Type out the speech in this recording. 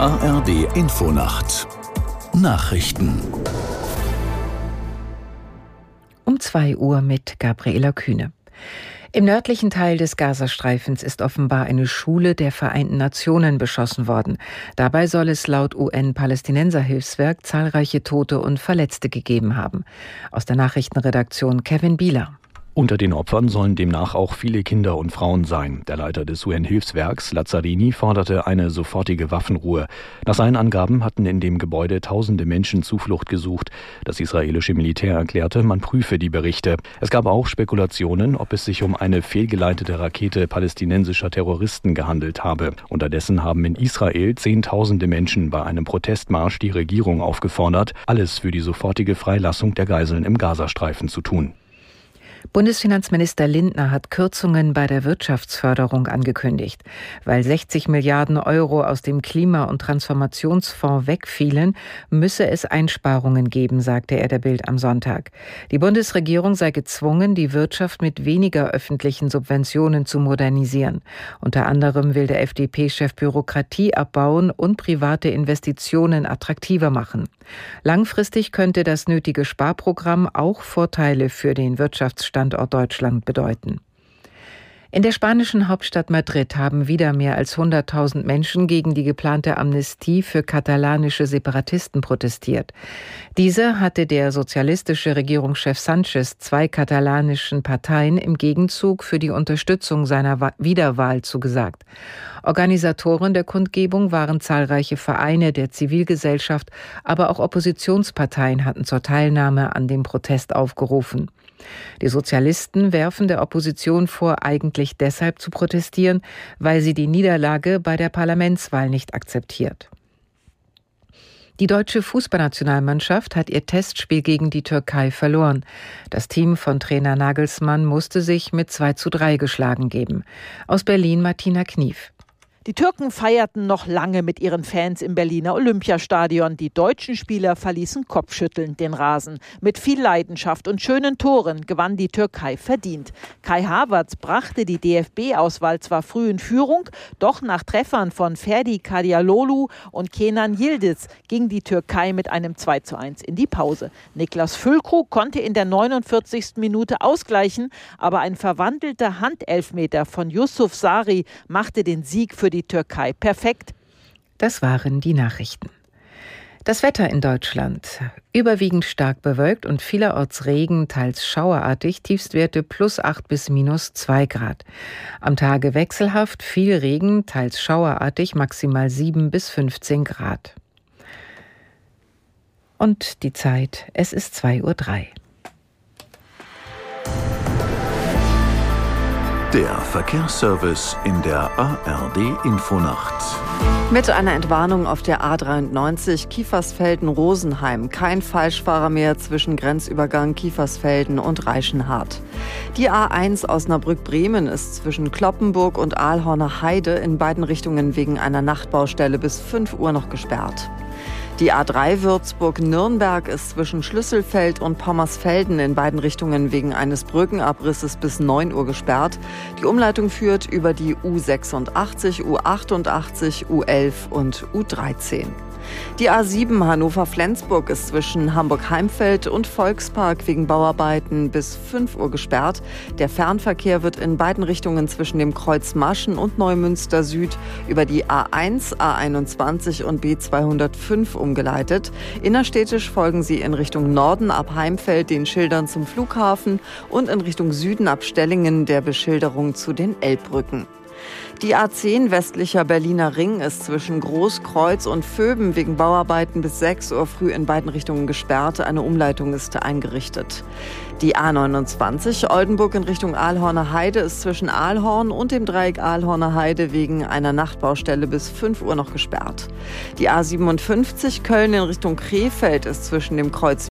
ARD Infonacht Nachrichten um 2 Uhr mit Gabriela Kühne. Im nördlichen Teil des Gazastreifens ist offenbar eine Schule der Vereinten Nationen beschossen worden. Dabei soll es laut UN-Palästinenser-Hilfswerk zahlreiche Tote und Verletzte gegeben haben. Aus der Nachrichtenredaktion Kevin Bieler. Unter den Opfern sollen demnach auch viele Kinder und Frauen sein. Der Leiter des UN-Hilfswerks, Lazzarini, forderte eine sofortige Waffenruhe. Nach seinen Angaben hatten in dem Gebäude tausende Menschen Zuflucht gesucht. Das israelische Militär erklärte, man prüfe die Berichte. Es gab auch Spekulationen, ob es sich um eine fehlgeleitete Rakete palästinensischer Terroristen gehandelt habe. Unterdessen haben in Israel Zehntausende Menschen bei einem Protestmarsch die Regierung aufgefordert, alles für die sofortige Freilassung der Geiseln im Gazastreifen zu tun. Bundesfinanzminister Lindner hat Kürzungen bei der Wirtschaftsförderung angekündigt. Weil 60 Milliarden Euro aus dem Klima- und Transformationsfonds wegfielen, müsse es Einsparungen geben, sagte er der Bild am Sonntag. Die Bundesregierung sei gezwungen, die Wirtschaft mit weniger öffentlichen Subventionen zu modernisieren. Unter anderem will der FDP-Chef Bürokratie abbauen und private Investitionen attraktiver machen. Langfristig könnte das nötige Sparprogramm auch Vorteile für den Wirtschaftsstandort Standort Deutschland bedeuten. In der spanischen Hauptstadt Madrid haben wieder mehr als 100.000 Menschen gegen die geplante Amnestie für katalanische Separatisten protestiert. Diese hatte der sozialistische Regierungschef Sanchez zwei katalanischen Parteien im Gegenzug für die Unterstützung seiner Wiederwahl zugesagt. Organisatoren der Kundgebung waren zahlreiche Vereine der Zivilgesellschaft, aber auch Oppositionsparteien hatten zur Teilnahme an dem Protest aufgerufen. Die Sozialisten werfen der Opposition vor, eigentlich deshalb zu protestieren, weil sie die Niederlage bei der Parlamentswahl nicht akzeptiert. Die deutsche Fußballnationalmannschaft hat ihr Testspiel gegen die Türkei verloren. Das Team von Trainer Nagelsmann musste sich mit 2 zu 3 geschlagen geben. Aus Berlin Martina Knief. Die Türken feierten noch lange mit ihren Fans im Berliner Olympiastadion. Die deutschen Spieler verließen kopfschüttelnd den Rasen. Mit viel Leidenschaft und schönen Toren gewann die Türkei verdient. Kai Havertz brachte die DFB-Auswahl zwar früh in Führung, doch nach Treffern von Ferdi Kadialolu und Kenan Yildiz ging die Türkei mit einem 2 zu 1 in die Pause. Niklas Füllkrug konnte in der 49. Minute ausgleichen, aber ein verwandelter Handelfmeter von Yusuf Sari machte den Sieg für die die Türkei perfekt. Das waren die Nachrichten. Das Wetter in Deutschland. Überwiegend stark bewölkt und vielerorts Regen, teils schauerartig, Tiefstwerte plus 8 bis minus 2 Grad. Am Tage wechselhaft, viel Regen, teils schauerartig, maximal 7 bis 15 Grad. Und die Zeit, es ist 2.03 Uhr. Der Verkehrsservice in der ARD Infonacht. Mit einer Entwarnung auf der A93 Kiefersfelden-Rosenheim. Kein Falschfahrer mehr zwischen Grenzübergang Kiefersfelden und Reichenhardt. Die A1 Osnabrück-Bremen ist zwischen Kloppenburg und Aalhorner Heide in beiden Richtungen wegen einer Nachtbaustelle bis 5 Uhr noch gesperrt. Die A3 Würzburg-Nürnberg ist zwischen Schlüsselfeld und Pommersfelden in beiden Richtungen wegen eines Brückenabrisses bis 9 Uhr gesperrt. Die Umleitung führt über die U86, U88, U11 und U13. Die A7 Hannover-Flensburg ist zwischen Hamburg-Heimfeld und Volkspark wegen Bauarbeiten bis 5 Uhr gesperrt. Der Fernverkehr wird in beiden Richtungen zwischen dem Kreuz Maschen und Neumünster Süd über die A1, A21 und B205 umgeleitet. Innerstädtisch folgen sie in Richtung Norden ab Heimfeld den Schildern zum Flughafen und in Richtung Süden ab Stellingen der Beschilderung zu den Elbbrücken. Die A10 westlicher Berliner Ring ist zwischen Großkreuz und Föben wegen Bauarbeiten bis 6 Uhr früh in beiden Richtungen gesperrt. Eine Umleitung ist eingerichtet. Die A29 Oldenburg in Richtung Aalhorner Heide ist zwischen Aalhorn und dem Dreieck Aalhorner Heide wegen einer Nachtbaustelle bis 5 Uhr noch gesperrt. Die A57 Köln in Richtung Krefeld ist zwischen dem Kreuz